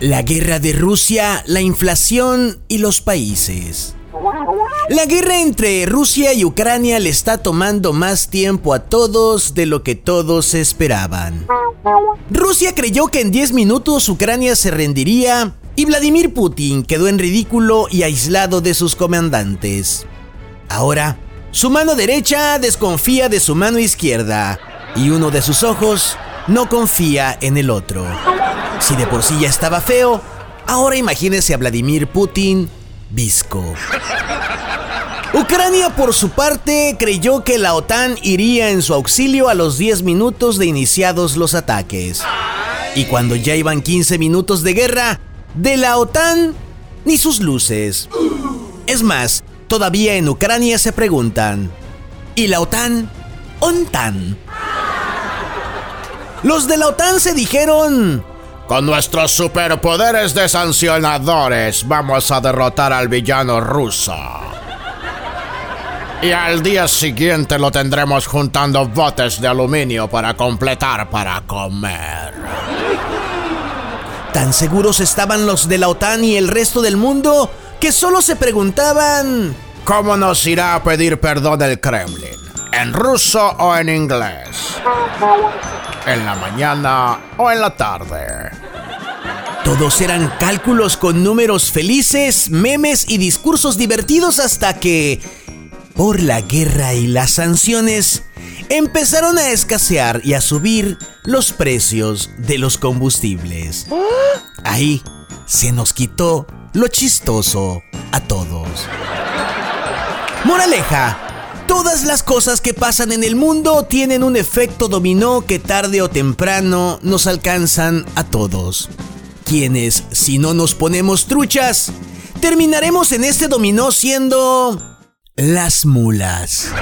La guerra de Rusia, la inflación y los países. La guerra entre Rusia y Ucrania le está tomando más tiempo a todos de lo que todos esperaban. Rusia creyó que en 10 minutos Ucrania se rendiría y Vladimir Putin quedó en ridículo y aislado de sus comandantes. Ahora, su mano derecha desconfía de su mano izquierda y uno de sus ojos no confía en el otro. Si de por sí ya estaba feo, ahora imagínese a Vladimir Putin visco. Ucrania por su parte creyó que la OTAN iría en su auxilio a los 10 minutos de iniciados los ataques. Y cuando ya iban 15 minutos de guerra, de la OTAN ni sus luces. Es más, todavía en Ucrania se preguntan, ¿y la OTAN? ¿ONTAN? Los de la OTAN se dijeron, con nuestros superpoderes de sancionadores vamos a derrotar al villano ruso. Y al día siguiente lo tendremos juntando botes de aluminio para completar para comer. Tan seguros estaban los de la OTAN y el resto del mundo que solo se preguntaban... ¿Cómo nos irá a pedir perdón el Kremlin? ¿En ruso o en inglés? ¿En la mañana o en la tarde? Todos eran cálculos con números felices, memes y discursos divertidos hasta que, por la guerra y las sanciones, empezaron a escasear y a subir los precios de los combustibles. Ahí se nos quitó lo chistoso a todos. Moraleja, todas las cosas que pasan en el mundo tienen un efecto dominó que tarde o temprano nos alcanzan a todos. Quienes, si no nos ponemos truchas, terminaremos en este dominó siendo las mulas.